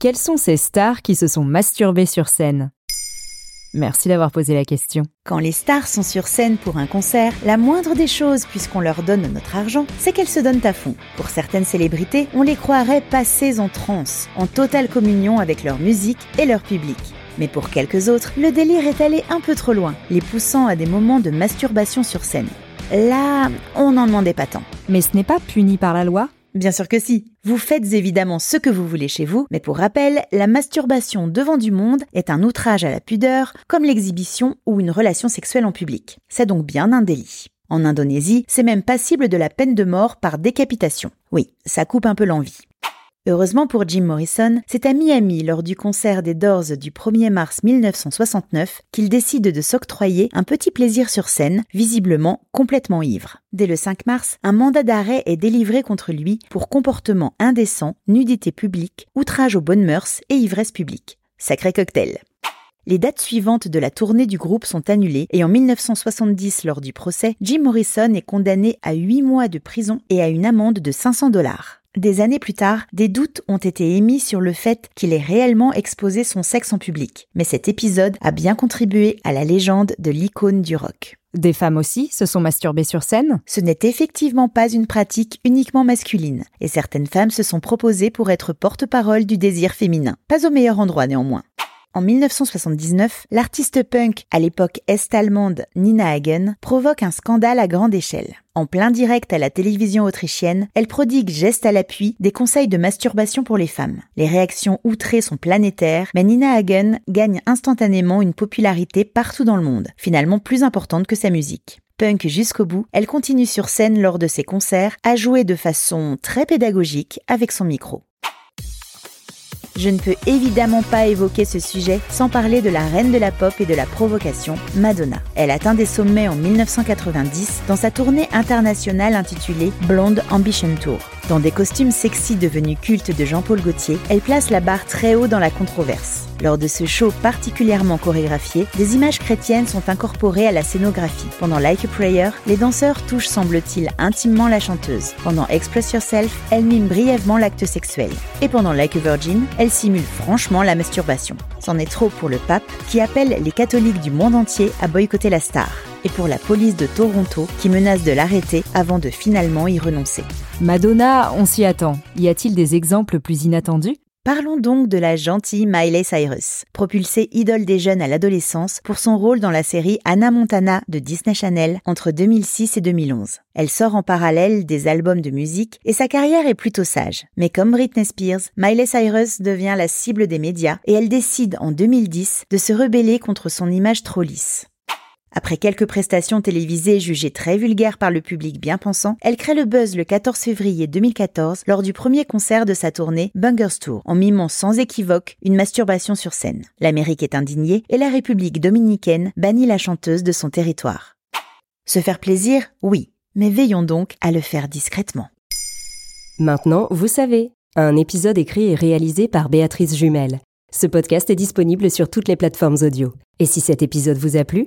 Quelles sont ces stars qui se sont masturbées sur scène? Merci d'avoir posé la question. Quand les stars sont sur scène pour un concert, la moindre des choses, puisqu'on leur donne notre argent, c'est qu'elles se donnent à fond. Pour certaines célébrités, on les croirait passées en transe, en totale communion avec leur musique et leur public. Mais pour quelques autres, le délire est allé un peu trop loin, les poussant à des moments de masturbation sur scène. Là, on n'en demandait pas tant. Mais ce n'est pas puni par la loi? Bien sûr que si. Vous faites évidemment ce que vous voulez chez vous, mais pour rappel, la masturbation devant du monde est un outrage à la pudeur, comme l'exhibition ou une relation sexuelle en public. C'est donc bien un délit. En Indonésie, c'est même passible de la peine de mort par décapitation. Oui, ça coupe un peu l'envie. Heureusement pour Jim Morrison, c'est à Miami, lors du concert des Doors du 1er mars 1969, qu'il décide de s'octroyer un petit plaisir sur scène, visiblement complètement ivre. Dès le 5 mars, un mandat d'arrêt est délivré contre lui pour comportement indécent, nudité publique, outrage aux bonnes mœurs et ivresse publique. Sacré cocktail. Les dates suivantes de la tournée du groupe sont annulées et en 1970, lors du procès, Jim Morrison est condamné à 8 mois de prison et à une amende de 500 dollars. Des années plus tard, des doutes ont été émis sur le fait qu'il ait réellement exposé son sexe en public. Mais cet épisode a bien contribué à la légende de l'icône du rock. Des femmes aussi se sont masturbées sur scène? Ce n'est effectivement pas une pratique uniquement masculine, et certaines femmes se sont proposées pour être porte-parole du désir féminin. Pas au meilleur endroit néanmoins. En 1979, l'artiste punk, à l'époque est-allemande Nina Hagen, provoque un scandale à grande échelle. En plein direct à la télévision autrichienne, elle prodigue geste à l'appui des conseils de masturbation pour les femmes. Les réactions outrées sont planétaires, mais Nina Hagen gagne instantanément une popularité partout dans le monde, finalement plus importante que sa musique punk jusqu'au bout, elle continue sur scène lors de ses concerts à jouer de façon très pédagogique avec son micro. Je ne peux évidemment pas évoquer ce sujet sans parler de la reine de la pop et de la provocation, Madonna. Elle atteint des sommets en 1990 dans sa tournée internationale intitulée Blonde Ambition Tour. Dans des costumes sexy devenus cultes de Jean-Paul Gaultier, elle place la barre très haut dans la controverse. Lors de ce show particulièrement chorégraphié, des images chrétiennes sont incorporées à la scénographie. Pendant Like a Prayer, les danseurs touchent, semble-t-il, intimement la chanteuse. Pendant Express Yourself, elle mime brièvement l'acte sexuel. Et pendant Like a Virgin, elle simule franchement la masturbation. C'en est trop pour le pape, qui appelle les catholiques du monde entier à boycotter la star et pour la police de Toronto qui menace de l'arrêter avant de finalement y renoncer. Madonna, on s'y attend. Y a-t-il des exemples plus inattendus? Parlons donc de la gentille Miley Cyrus, propulsée idole des jeunes à l'adolescence pour son rôle dans la série Anna Montana de Disney Channel entre 2006 et 2011. Elle sort en parallèle des albums de musique et sa carrière est plutôt sage. Mais comme Britney Spears, Miley Cyrus devient la cible des médias et elle décide en 2010 de se rebeller contre son image trop lisse. Après quelques prestations télévisées jugées très vulgaires par le public bien pensant, elle crée le buzz le 14 février 2014 lors du premier concert de sa tournée Bungers Tour, en mimant sans équivoque une masturbation sur scène. L'Amérique est indignée et la République dominicaine bannit la chanteuse de son territoire. Se faire plaisir, oui, mais veillons donc à le faire discrètement. Maintenant, vous savez, un épisode écrit et réalisé par Béatrice Jumel. Ce podcast est disponible sur toutes les plateformes audio. Et si cet épisode vous a plu,